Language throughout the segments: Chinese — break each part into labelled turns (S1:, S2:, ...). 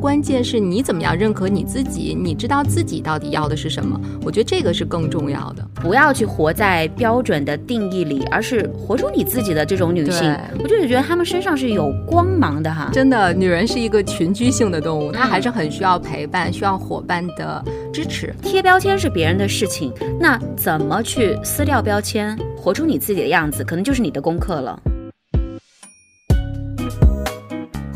S1: 关键是你怎么样认可你自己，你知道自己到底要的是什么？我觉得这个是更重要的。
S2: 不要去活在标准的定义里，而是活出你自己的这种女性，我就是觉得她们身上是有光芒的哈。
S1: 真的，女人是一个群居性的动物，她还是很需要陪伴，需要伙伴的支持。
S2: 贴标签是别人的事情，那怎么去撕掉标签，活出你自己的样子，可能就是你的功课了。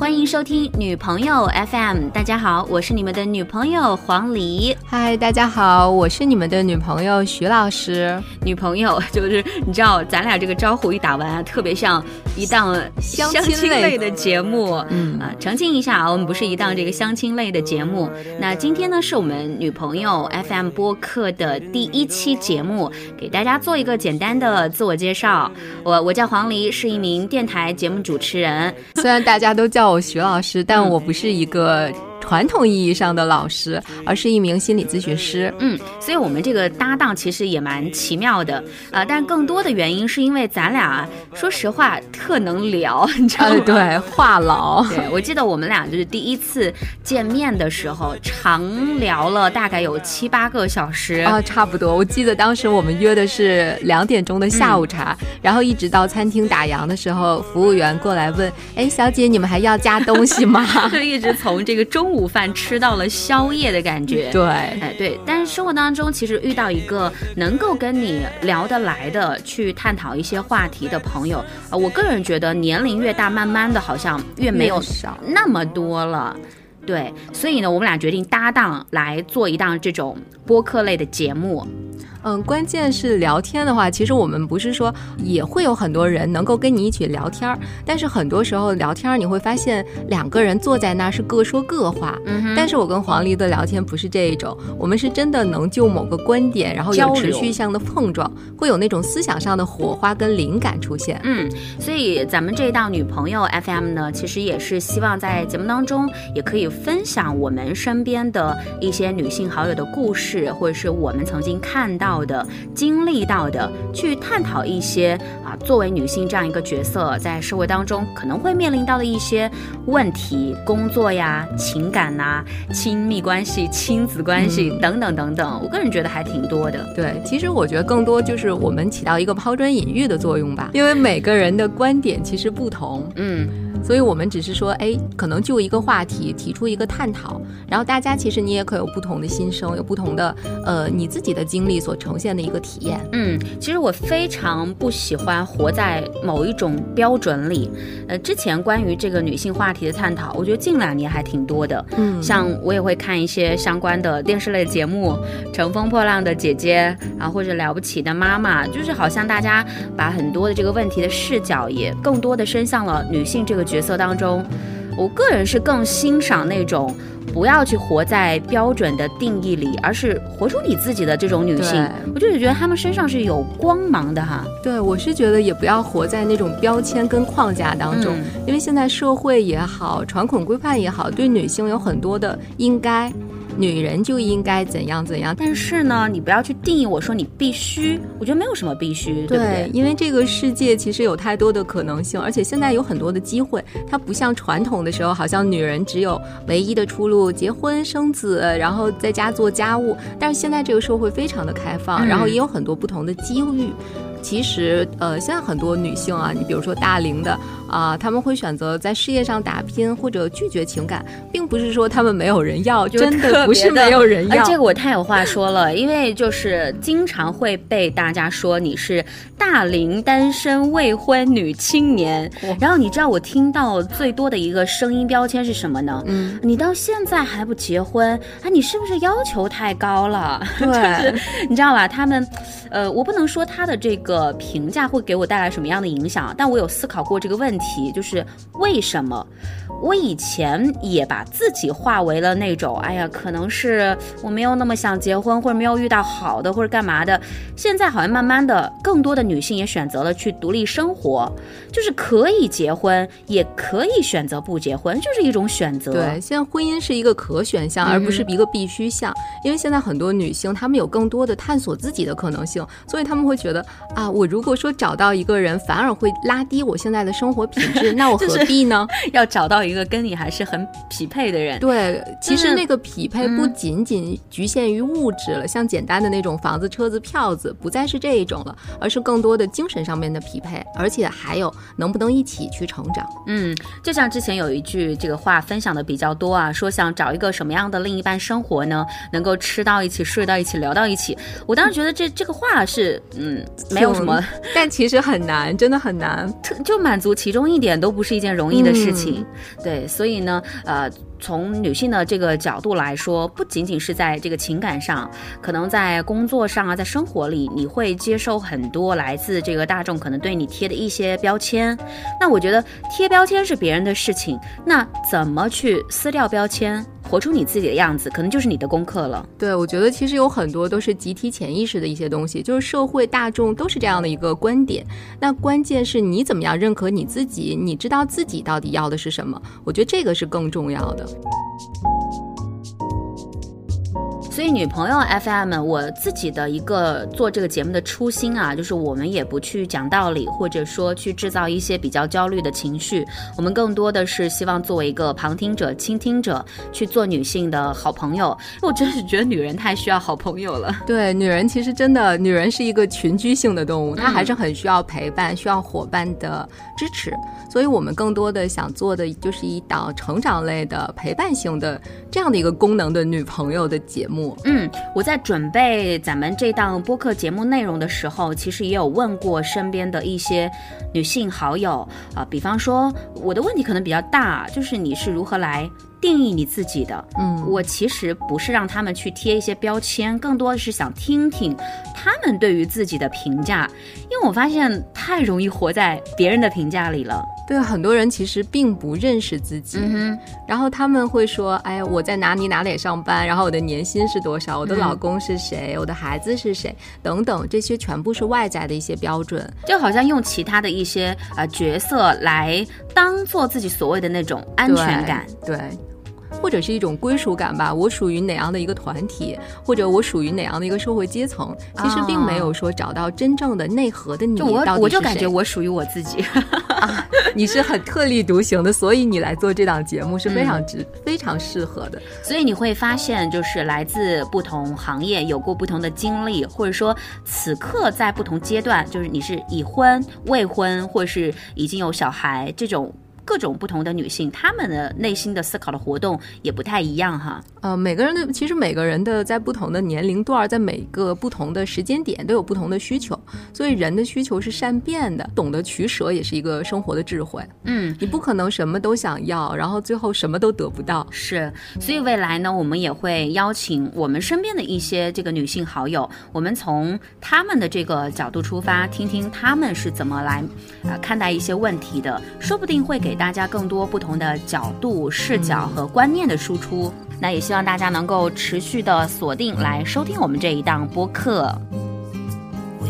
S2: 欢迎收听女朋友 FM，大家好，我是你们的女朋友黄黎。
S1: 嗨，大家好，我是你们的女朋友徐老师。
S2: 女朋友 就是你知道，咱俩这个招呼一打完，特别像一档相亲类的节目。嗯啊，澄清一下啊，我们不是一档这个相亲类的节目。那今天呢，是我们女朋友 FM 播客的第一期节目，给大家做一个简单的自我介绍。我我叫黄黎，是一名电台节目主持人。
S1: 虽然大家都叫我徐老师，但我不是一个。传统意义上的老师，而是一名心理咨询师。
S2: 嗯，所以我们这个搭档其实也蛮奇妙的啊。但更多的原因是因为咱俩说实话特能聊，你知道吗？
S1: 对，话痨。
S2: 对，我记得我们俩就是第一次见面的时候，长聊了大概有七八个小时
S1: 啊，差不多。我记得当时我们约的是两点钟的下午茶，然后一直到餐厅打烊的时候，服务员过来问：“哎，小姐，你们还要加东西吗？”
S2: 就一直从这个中。午饭吃到了宵夜的感觉，
S1: 对，
S2: 哎对，但是生活当中其实遇到一个能够跟你聊得来的，去探讨一些话题的朋友，呃，我个人觉得年龄越大，慢慢的好像越没有
S1: 少。
S2: 那么多了，对，所以呢，我们俩决定搭档来做一档这种播客类的节目。
S1: 嗯，关键是聊天的话，其实我们不是说也会有很多人能够跟你一起聊天儿，但是很多时候聊天儿你会发现两个人坐在那儿是各说各话。嗯但是我跟黄鹂的聊天不是这一种，我们是真的能就某个观点，然后有持续性的碰撞，会有那种思想上的火花跟灵感出现。
S2: 嗯，所以咱们这一档女朋友 FM 呢，其实也是希望在节目当中也可以分享我们身边的一些女性好友的故事，或者是我们曾经看到。到的经历到的，去探讨一些啊，作为女性这样一个角色，在社会当中可能会面临到的一些问题，工作呀、情感呐、亲密关系、亲子关系等等等等。我个人觉得还挺多的。
S1: 对，其实我觉得更多就是我们起到一个抛砖引玉的作用吧，因为每个人的观点其实不同。嗯。所以，我们只是说，哎，可能就一个话题提出一个探讨，然后大家其实你也可有不同的心声，有不同的呃你自己的经历所呈现的一个体验。
S2: 嗯，其实我非常不喜欢活在某一种标准里。呃，之前关于这个女性话题的探讨，我觉得近两年还挺多的。嗯，像我也会看一些相关的电视类节目，《乘风破浪的姐姐》啊，或者《了不起的妈妈》，就是好像大家把很多的这个问题的视角也更多的伸向了女性这个。角色当中，我个人是更欣赏那种不要去活在标准的定义里，而是活出你自己的这种女性。我就是觉得她们身上是有光芒的哈。
S1: 对，我是觉得也不要活在那种标签跟框架当中，因为现在社会也好，传统规范也好，对女性有很多的应该。女人就应该怎样怎样，
S2: 但是呢，你不要去定义我说你必须，我觉得没有什么必须，对不对？
S1: 因为这个世界其实有太多的可能性，而且现在有很多的机会，它不像传统的时候，好像女人只有唯一的出路，结婚生子，然后在家做家务。但是现在这个社会非常的开放，然后也有很多不同的机遇。其实，呃，现在很多女性啊，你比如说大龄的啊，她们会选择在事业上打拼，或者拒绝情感，并不是说她们没有人要，就真的不是没有人要。
S2: 这个我太有话说了，因为就是经常会被大家说你是大龄单身未婚女青年，然后你知道我听到最多的一个声音标签是什么呢？嗯，你到现在还不结婚，啊，你是不是要求太高了？
S1: 对，
S2: 你知道吧？他们。呃，我不能说他的这个评价会给我带来什么样的影响，但我有思考过这个问题，就是为什么我以前也把自己化为了那种，哎呀，可能是我没有那么想结婚，或者没有遇到好的，或者干嘛的。现在好像慢慢的，更多的女性也选择了去独立生活，就是可以结婚，也可以选择不结婚，就是一种选择。
S1: 对，现在婚姻是一个可选项，而不是一个必须项，因为现在很多女性她们有更多的探索自己的可能性。所以她们会觉得啊，我如果说找到一个人，反而会拉低我现在的生活品质，那我何必呢？
S2: 要找到一一个跟你还是很匹配的人。
S1: 对，其实那个匹配不仅仅局限于物质了，像简单的那种房子、车子、票子，不再是这一种了，而是更多的精神上面的匹配，而且还有能不能一起去成长。
S2: 嗯，就像之前有一句这个话分享的比较多啊，说想找一个什么样的另一半生活呢？能够吃到一起、睡到一起、聊到一起。我当时觉得这这个话是嗯，没有什么，
S1: 但其实很难，真的很难，
S2: 就满足其中一点都不是一件容易的事情。对，所以呢，呃。从女性的这个角度来说，不仅仅是在这个情感上，可能在工作上啊，在生活里，你会接受很多来自这个大众可能对你贴的一些标签。那我觉得贴标签是别人的事情，那怎么去撕掉标签？活出你自己的样子，可能就是你的功课了。
S1: 对，我觉得其实有很多都是集体潜意识的一些东西，就是社会大众都是这样的一个观点。那关键是你怎么样认可你自己，你知道自己到底要的是什么？我觉得这个是更重要的。
S2: 所以，女朋友 FM，我自己的一个做这个节目的初心啊，就是我们也不去讲道理，或者说去制造一些比较焦虑的情绪。我们更多的是希望作为一个旁听者、倾听者，去做女性的好朋友。我真是觉得女人太需要好朋友了。
S1: 对，女人其实真的，女人是一个群居性的动物，她还是很需要陪伴、需要伙伴的支持。所以我们更多的想做的就是一档成长类的、陪伴型的这样的一个功能的女朋友的节目。
S2: 嗯，我在准备咱们这档播客节目内容的时候，其实也有问过身边的一些女性好友啊，比方说我的问题可能比较大，就是你是如何来。定义你自己的，嗯，我其实不是让他们去贴一些标签，更多的是想听听他们对于自己的评价，因为我发现太容易活在别人的评价里了。
S1: 对，很多人其实并不认识自己，嗯然后他们会说：“哎，我在哪里哪里上班，然后我的年薪是多少，我的老公是谁，我的孩子是谁，等等，这些全部是外在的一些标准，
S2: 就好像用其他的一些呃角色来当做自己所谓的那种安全感，
S1: 对。”或者是一种归属感吧，我属于哪样的一个团体，或者我属于哪样的一个社会阶层，其实并没有说找到真正的内核的你。
S2: 我我就感觉我属于我自己，
S1: 你是很特立独行的，所以你来做这档节目是非常值、非常适合的。
S2: 所以你会发现，就是来自不同行业，有过不同的经历，或者说此刻在不同阶段，就是你是已婚、未婚，或者是已经有小孩这种。各种不同的女性，她们的内心的思考的活动也不太一样哈。
S1: 呃，每个人的其实每个人的在不同的年龄段，在每个不同的时间点都有不同的需求，所以人的需求是善变的，懂得取舍也是一个生活的智慧。
S2: 嗯，
S1: 你不可能什么都想要，然后最后什么都得不到。
S2: 是，所以未来呢，我们也会邀请我们身边的一些这个女性好友，我们从她们的这个角度出发，听听她们是怎么来啊看待一些问题的，说不定会给。给大家更多不同的角度、视角和观念的输出，那也希望大家能够持续的锁定来收听我们这一档播客。We